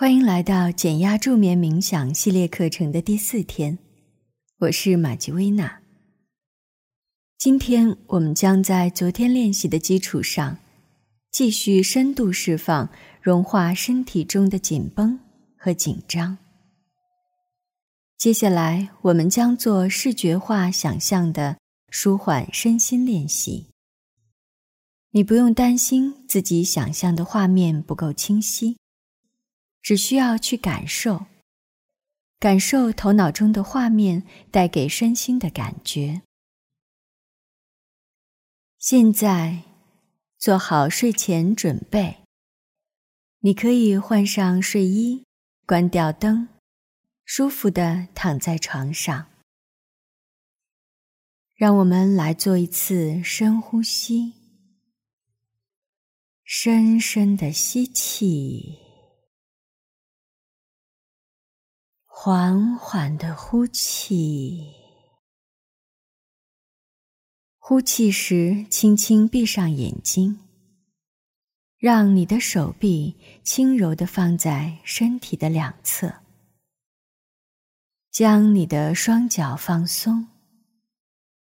欢迎来到减压助眠冥想系列课程的第四天，我是玛吉薇娜。今天我们将在昨天练习的基础上，继续深度释放、融化身体中的紧绷和紧张。接下来我们将做视觉化想象的舒缓身心练习。你不用担心自己想象的画面不够清晰。只需要去感受，感受头脑中的画面带给身心的感觉。现在做好睡前准备，你可以换上睡衣，关掉灯，舒服的躺在床上。让我们来做一次深呼吸，深深的吸气。缓缓的呼气，呼气时轻轻闭上眼睛，让你的手臂轻柔的放在身体的两侧，将你的双脚放松，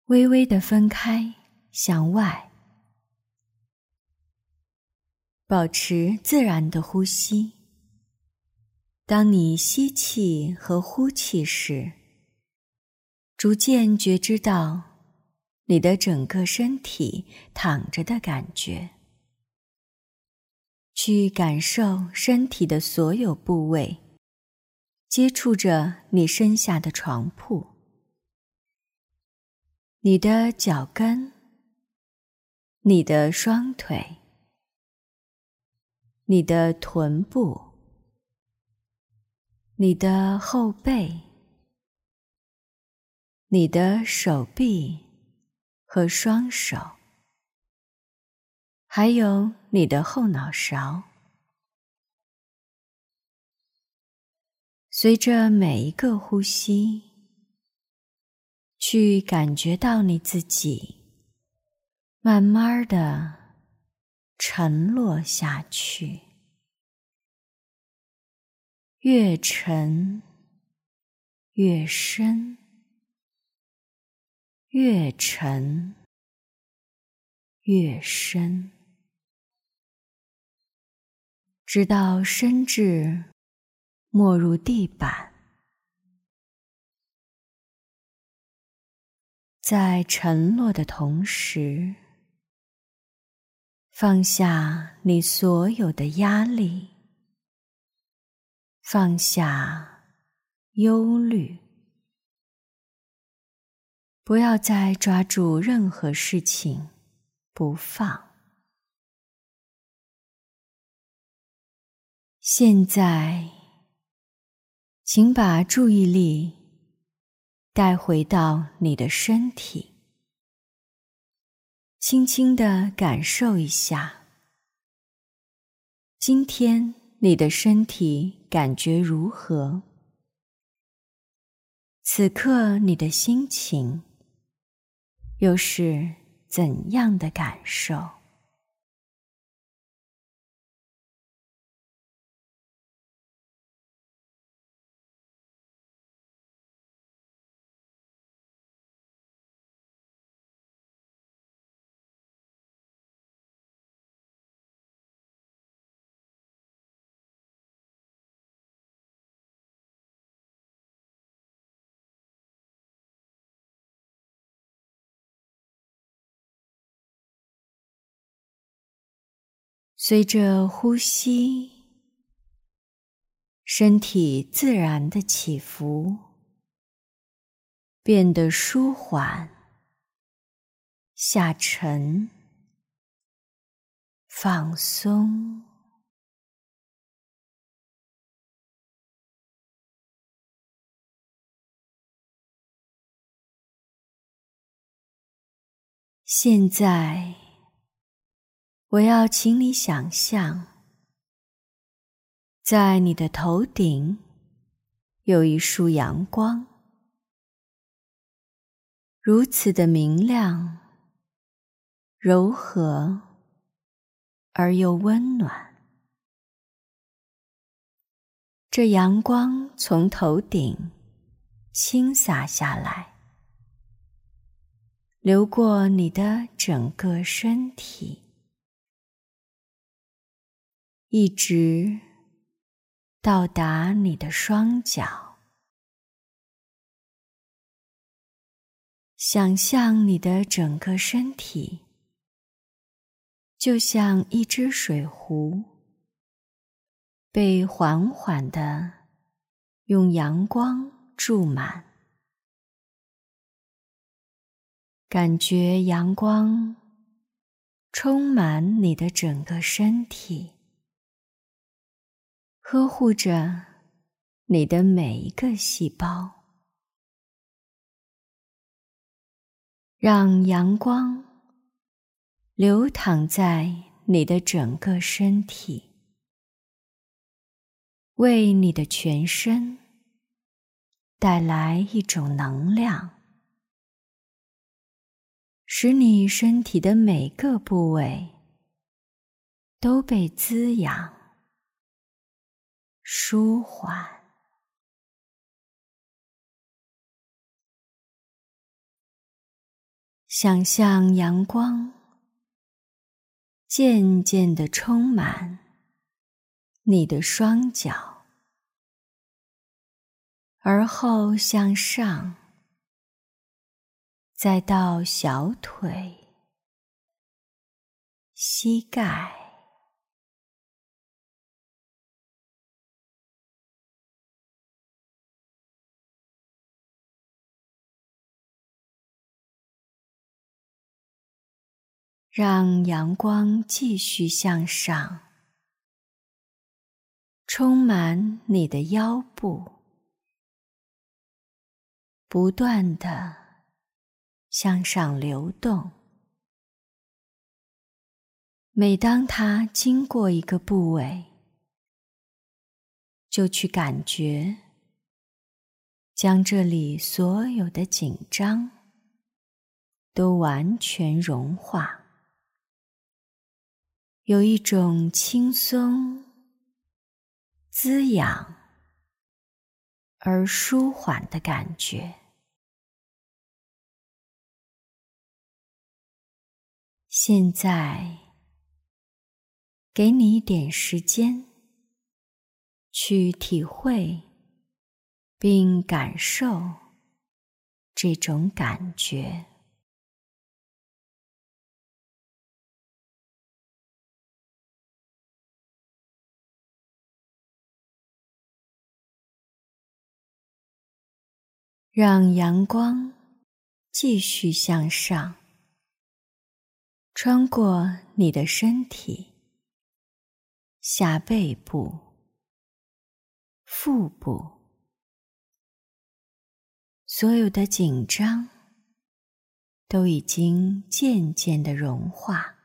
微微的分开向外，保持自然的呼吸。当你吸气和呼气时，逐渐觉知到你的整个身体躺着的感觉，去感受身体的所有部位接触着你身下的床铺，你的脚跟，你的双腿，你的臀部。你的后背、你的手臂和双手，还有你的后脑勺，随着每一个呼吸，去感觉到你自己慢慢的沉落下去。越沉越深，越沉越深，直到深至没入地板。在沉落的同时，放下你所有的压力。放下忧虑，不要再抓住任何事情不放。现在，请把注意力带回到你的身体，轻轻的感受一下，今天。你的身体感觉如何？此刻你的心情又是怎样的感受？随着呼吸，身体自然的起伏，变得舒缓、下沉、放松。现在。我要请你想象，在你的头顶有一束阳光，如此的明亮、柔和而又温暖。这阳光从头顶倾洒下来，流过你的整个身体，一直到达你的双脚。想象你的整个身体，就像一只水壶。被缓缓的用阳光注满，感觉阳光充满你的整个身体，呵护着你的每一个细胞，让阳光流淌在你的整个身体。为你的全身带来一种能量，使你身体的每个部位都被滋养、舒缓。想象阳光渐渐的充满。你的双脚，而后向上，再到小腿、膝盖，让阳光继续向上。充满你的腰部，不断的向上流动。每当它经过一个部位，就去感觉，将这里所有的紧张都完全融化，有一种轻松。滋养而舒缓的感觉。现在，给你一点时间，去体会并感受这种感觉。让阳光继续向上，穿过你的身体、下背部、腹部，所有的紧张都已经渐渐的融化。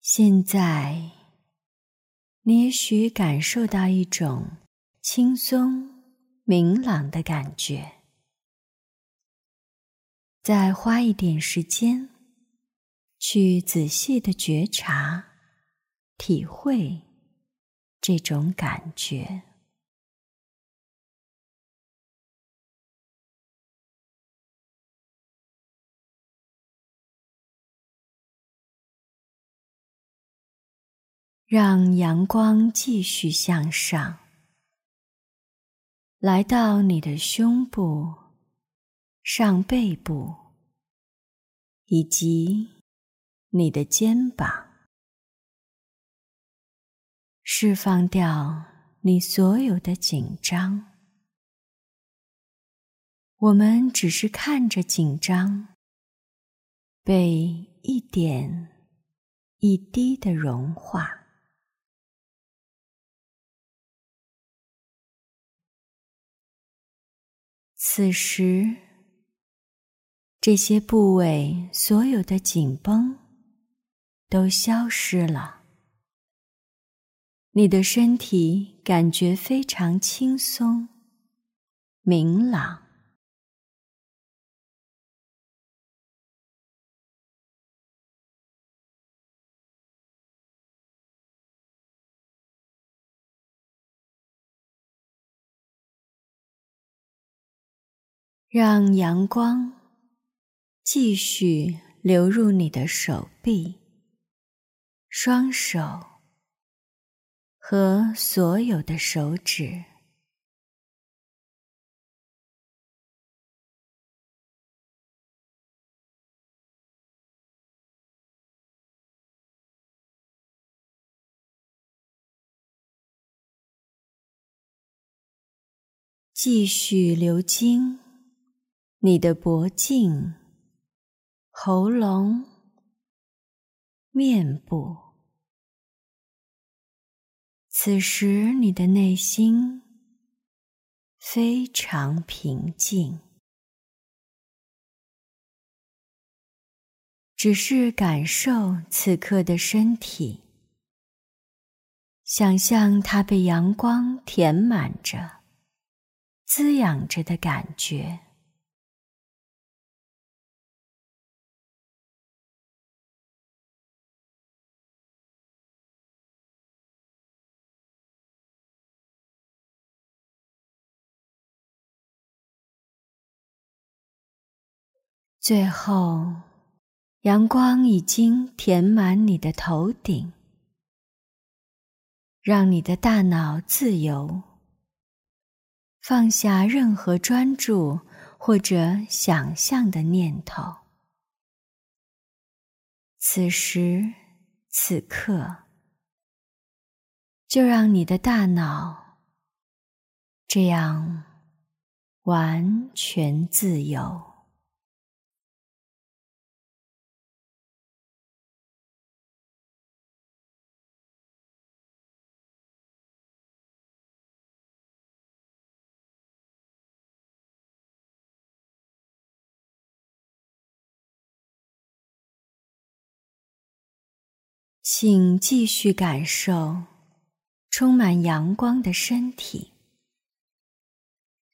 现在。你也许感受到一种轻松、明朗的感觉。再花一点时间，去仔细的觉察、体会这种感觉。让阳光继续向上，来到你的胸部、上背部以及你的肩膀，释放掉你所有的紧张。我们只是看着紧张被一点一滴的融化。此时，这些部位所有的紧绷都消失了，你的身体感觉非常轻松、明朗。让阳光继续流入你的手臂、双手和所有的手指。继续流经你的脖颈、喉咙、面部。此时，你的内心非常平静，只是感受此刻的身体，想象它被阳光填满着。滋养着的感觉。最后，阳光已经填满你的头顶，让你的大脑自由。放下任何专注或者想象的念头。此时此刻，就让你的大脑这样完全自由。请继续感受充满阳光的身体，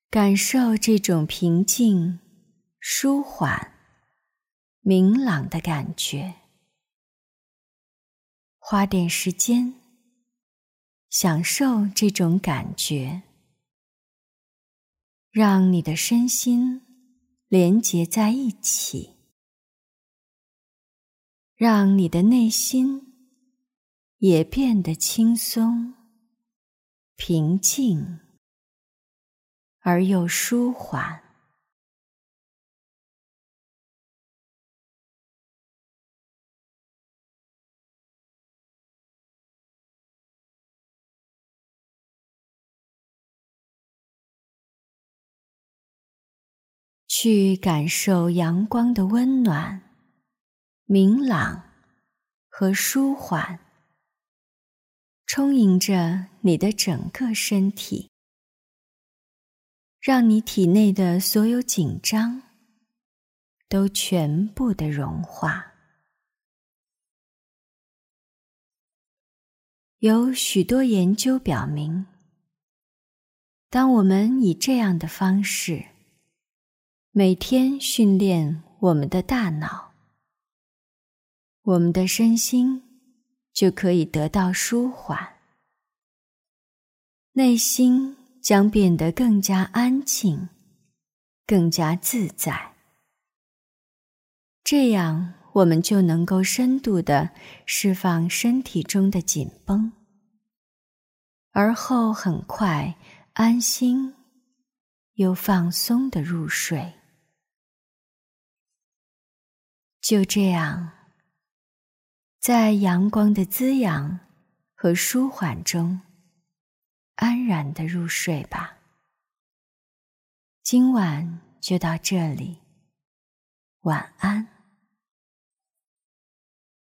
感受这种平静、舒缓、明朗的感觉。花点时间，享受这种感觉，让你的身心连结在一起，让你的内心。也变得轻松、平静而又舒缓。去感受阳光的温暖、明朗和舒缓。充盈着你的整个身体，让你体内的所有紧张都全部的融化。有许多研究表明，当我们以这样的方式每天训练我们的大脑，我们的身心。就可以得到舒缓，内心将变得更加安静，更加自在。这样，我们就能够深度的释放身体中的紧绷，而后很快安心又放松的入睡。就这样。在阳光的滋养和舒缓中，安然的入睡吧。今晚就到这里，晚安。